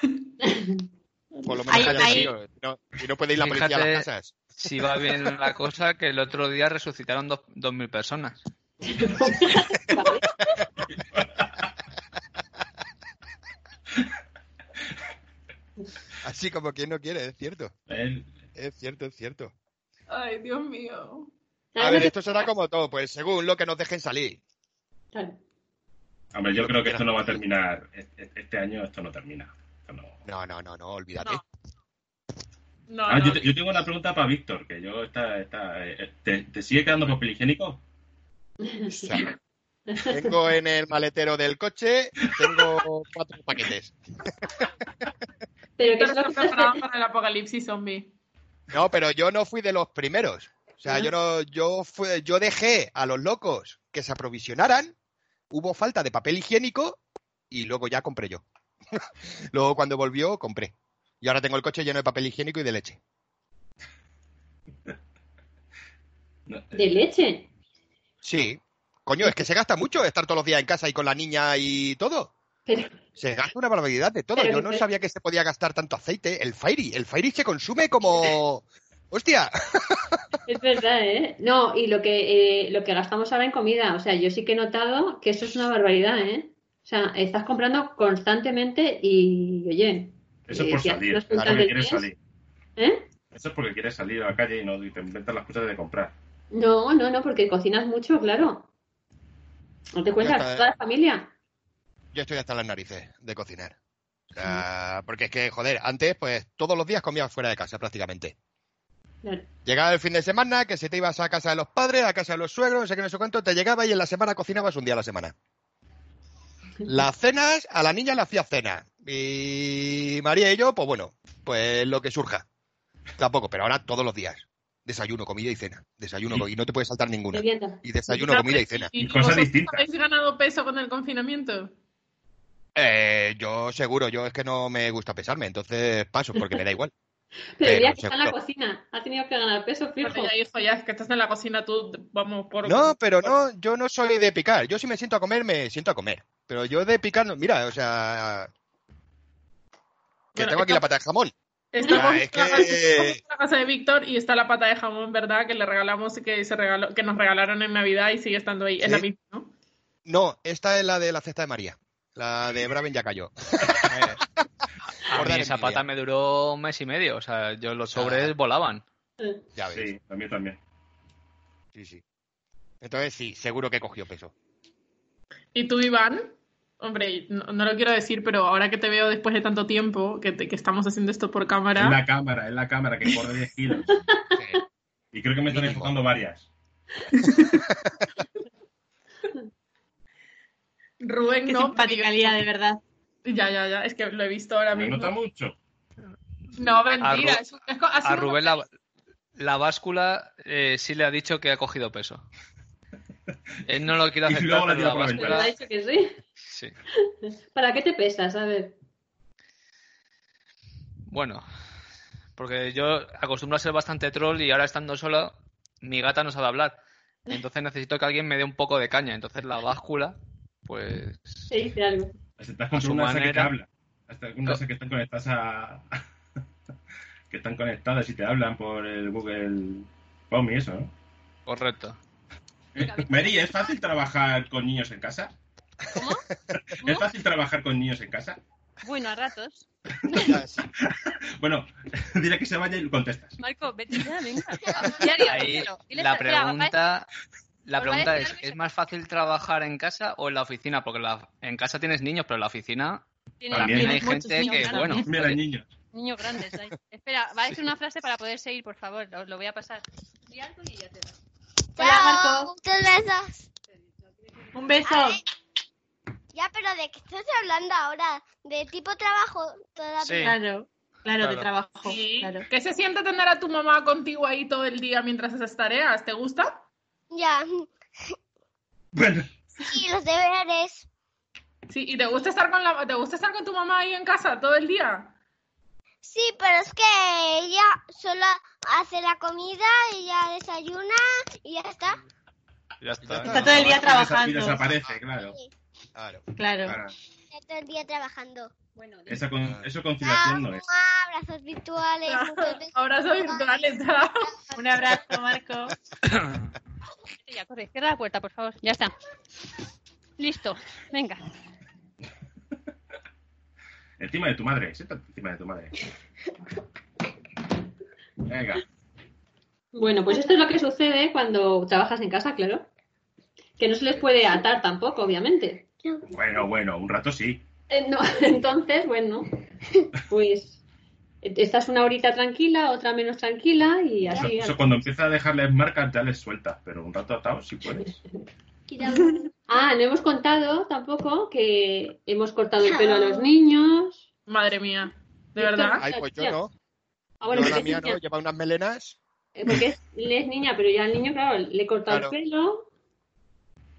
Por lo menos Hay- hay- sido. No- y no puede ir la policía a Fíjate- las casas. Si va bien la cosa, que el otro día resucitaron dos, 2.000 personas. Vale. Así como quien no quiere, es cierto. Es cierto, es cierto. Ay, Dios mío. A ¿Sabes ver, esto será como todo, pues según lo que nos dejen salir. Claro. Hombre, yo creo que esto no va a terminar. e- e- Este año esto no termina. Esto no. No, no, no, no, olvídate. No. No, Ah, no. yo, te- yo tengo una pregunta para Víctor, que yo está, está, eh, ¿te, te sigue quedando papel higiénico? Sea, tengo en el maletero del coche, tengo cuatro paquetes. Pero que es lo que para el apocalipsis zombie. No, pero yo no fui de los primeros. O sea, yo no, yo fue, yo dejé a los locos que se aprovisionaran, hubo falta de papel higiénico y luego ya compré yo. luego cuando volvió, compré. Y ahora tengo el coche lleno de papel higiénico y de leche. No, de leche. Sí. Coño, es que se gasta mucho estar todos los días en casa y con la niña y todo. Pero, Se gasta una barbaridad de todo. Pero Yo no sabía que se podía gastar tanto aceite. El Fairy, el Fairy se consume como... ¡Hostia! es verdad, ¿eh? No, y lo que, eh, lo que gastamos ahora en comida, o sea, yo sí que he notado que eso es una barbaridad, ¿eh? O sea, estás comprando constantemente y, oye, Eso es eh, por salir. Claro, cuentas quieres salir. ¿eh? Eso es porque quieres salir a la calle y no y te inventas las cosas de comprar. No, no, no, porque cocinas mucho, claro. No te cuentas, toda la familia. Yo estoy hasta las narices de cocinar. O sea, porque es que, joder, antes, pues todos los días comías fuera de casa prácticamente. Claro. Llegaba el fin de semana, que si te ibas a casa de los padres, a casa de los suegros, no sé qué, no sé cuánto, te llegaba y en la semana cocinabas un día a la semana. Las cenas, a la niña le hacía cena. Y María y yo, pues bueno, pues lo que surja. Tampoco, pero ahora todos los días. Desayuno, comida y cena. Desayuno, Sí. y no te puedes saltar ninguna. Y desayuno, comida y cena. ¿Y, cosas distintas. habéis ganado peso con el confinamiento? Eh, yo seguro, yo es que no me gusta pesarme, entonces paso porque me da igual. Pero Pero ya que está en la cocina, ha tenido que ganar peso fijo. Pero ya, hijo, ya es que estás en la cocina tú, vamos, por... No, pero no, yo no soy de picar. Yo si me siento a comer, me siento a comer. Pero yo de picar, no, mira, o sea... Que Bueno, tengo aquí la pata de jamón. Estamos Ah, es en la que- casa- estamos en la casa de Víctor y está la pata de jamón, ¿verdad? Que le regalamos y que se regaló, que nos regalaron en Navidad y sigue estando ahí. Es Sí. la misma, ¿no? No, esta es la de la cesta de María. La de Braven ya cayó. A mí dar esa pata me duró un mes y medio. O sea, yo los sobres Ah. volaban. Ya ves. Sí, a mí también. Sí, sí. Entonces sí, seguro que cogió peso. ¿Y tú, Iván? Hombre, no, no lo quiero decir, pero ahora que te veo después de tanto tiempo, que, te- que estamos haciendo esto por Es cámara, la cámara, es la cámara que corre 10 kilos. Sí. Y creo que me están enfocando varias. Rubén Qué no. simpática de verdad. Ya, ya, ya, es que lo he visto ahora Me mismo. nota mucho. No, mentira. A Ru- es- es A Rubén la, la báscula eh, sí le ha dicho que ha cogido peso. Él no lo quiere Y aceptar, luego la pero tira la por la Pero báscula... ha dicho que sí. Sí. ¿Para qué te pesas? A ver. Bueno, porque yo acostumbro a ser bastante troll y ahora estando solo, mi gata no sabe hablar. Entonces necesito que alguien me dé un poco de caña. Entonces la báscula, pues... Te dice algo. Estás con su que te hablan. Hasta unas que están conectadas a. que están conectadas y te hablan por el Google Home y eso, ¿no? Correcto. Eh, Mary, ¿es fácil trabajar con niños en casa? ¿Cómo? ¿Es fácil trabajar con niños en casa? Bueno, a ratos. Bueno, dile que se vaya y lo contestas. Marco, vete ya, venga. Ahí la espera, pregunta, la pregunta es, ¿es más fácil trabajar en casa o en la oficina? Porque la- en casa tienes niños, pero en la oficina También hay gente niños que, grandes. bueno, Mira, niños. Niños grandes ahí. Espera, va a decir una frase para poder seguir, por favor. Os lo voy a pasar. Di algo y ya te va. Hola, Marco. Muchas besos. Un beso. Ya, pero ¿de qué estás hablando ahora? ¿De tipo trabajo todavía? Sí. Claro, claro, de trabajo. Sí. Claro. ¿Qué se siente tener a tu mamá contigo ahí todo el día mientras haces tareas? ¿Te gusta? Ya. Bueno, Y los deberes. Sí, ¿y te gusta estar con la, te gusta estar con tu mamá ahí en casa todo el día? Sí, pero es que ella solo hace la comida y ya desayuna y ya está. Ya está. Está todo el día Y trabajando. desaparece, claro. Claro. Claro. Claro. Está todo el día trabajando. Esa con, eso conciliación no es. Abrazos virtuales. muchos besos. Abrazos virtuales. Un abrazo, Marco. Ya, corre, cierra la puerta, por favor. Ya está. Listo. Venga. Encima de tu madre. Siéntate encima de tu madre. Venga. Bueno, pues esto es lo que sucede cuando trabajas en casa, claro. Que no se les puede atar tampoco, obviamente. Bueno, bueno, un rato sí. Eh, no, entonces, bueno, pues estás una horita tranquila, otra menos tranquila y Eso, así. eso cuando empieza a dejarles marcas ya les sueltas, pero un rato atado sí puedes. Ah, no hemos contado tampoco que hemos cortado el pelo a los niños. Madre mía, ¿de verdad? Ay, pues yo no. Ah, bueno, porque la mía niña. no, lleva unas melenas. Eh, porque es, es niña, pero ya al niño, claro, le he cortado Claro. el pelo.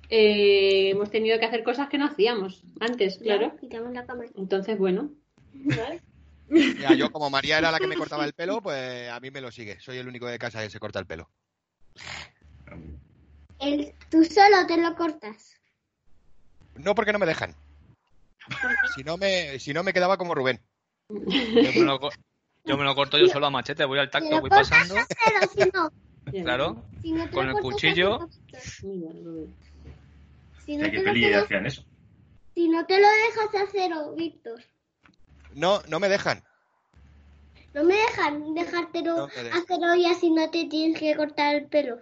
Eh, hemos tenido que hacer cosas que no hacíamos antes, claro. Quitamos la cámara. Entonces, bueno. Mira, yo como María era la que me cortaba el pelo, pues a mí me lo sigue. Soy el único de casa que se corta el pelo. El, tú solo te lo cortas. No porque no me dejan. Si no me, si no me quedaba como Rubén. Yo me, lo, yo me lo corto yo solo a machete, voy al tacto, voy pasando, a cero, si no. claro, Si no te con lo el a cuchillo. Si no, lo, quedas- hacían eso. si no te lo dejas a cero, Víctor. No, no me dejan. No me dejan dejártelo No me a dejan. cero y así no te tienes que cortar el pelo.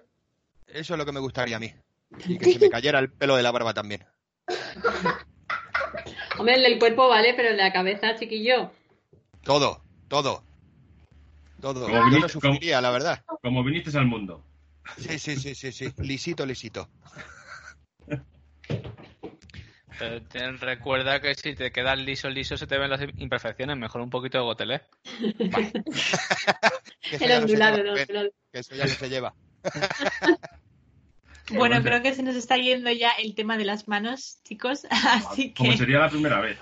Eso es lo que me gustaría a mí. Y que se me cayera el pelo de la barba también. Hombre, el del cuerpo vale, pero el de la cabeza, chiquillo. Todo, todo. Todo. Como viniste- no sufriría, la verdad. Como viniste al mundo. Sí, sí, sí, sí, sí. Lisito, lisito. Pero recuerda que si te quedas liso, liso, se te ven las imperfecciones. Mejor un poquito de gotelé. Eso El ondulado, no, pero- Que eso ya no se lleva. Bueno, creo que se nos está yendo ya el tema de las manos, chicos. Así Como que sería la primera vez.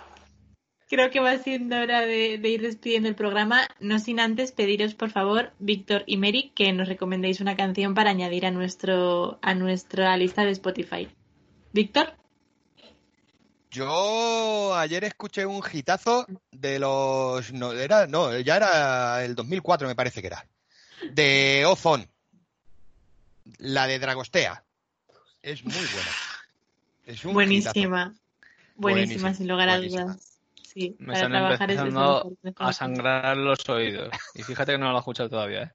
Creo que va siendo hora de, de ir despidiendo el programa. No sin antes pediros, por favor, Víctor y Mary, que nos recomendéis una canción para añadir a nuestro a nuestra lista de Spotify. Víctor, Yo ayer escuché un hitazo de los. No, era, no, ya era el 2004, me parece que era. De Ozone. La de Dragostea. Es muy buena. Es un buenísima. hitazo. Buenísima, Buenísima, sin lugar a dudas. Sí, Me para están es empezando a sangrar los oídos. Y fíjate que no lo he escuchado todavía, ¿eh?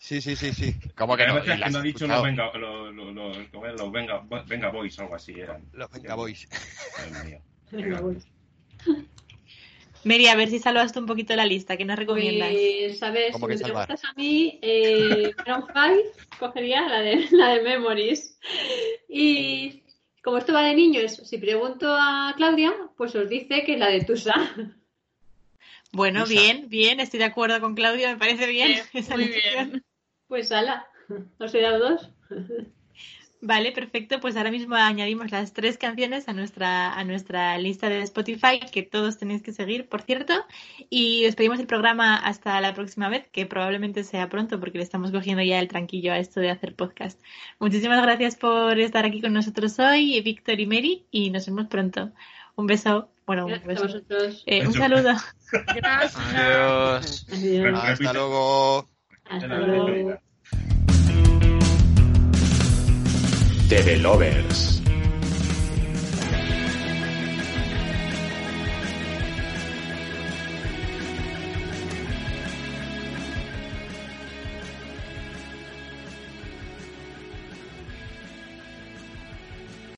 Sí, sí, sí, sí. ¿Cómo que a no? que las no ha dicho los venga, los, los, los- ¿cómo es? Venga, venga boys o algo así eran. Los Venga Boys. Dios mío. Venga, voy. Mary, a ver si salvaste un poquito la lista. ¿Qué nos recomiendas? Pues, ¿sabes? ¿Cómo Si que me salvar? preguntas a mí, eh, 5 cogería la de, la de Memories. Y como esto va de niños, si pregunto a Claudia, pues os dice que es la de Tusa. Bueno, bien, bien, estoy de acuerdo con Claudia, me parece bien. Bien, esa muy elección. bien. Pues ala, os he dado dos. Vale, perfecto. Pues ahora mismo añadimos las tres canciones a nuestra, a nuestra lista de Spotify, que todos tenéis que seguir, por cierto. Y despedimos el programa hasta la próxima vez, que probablemente sea pronto, porque le estamos cogiendo ya el tranquillo a esto de hacer podcast. Muchísimas gracias por estar aquí con nosotros hoy, Víctor y Mary, y nos vemos pronto. Un beso. Bueno, un beso. vosotros. Eh, un saludo. Gracias. Adiós. Adiós. Hasta luego. Hasta luego. Despedida. TV Lovers.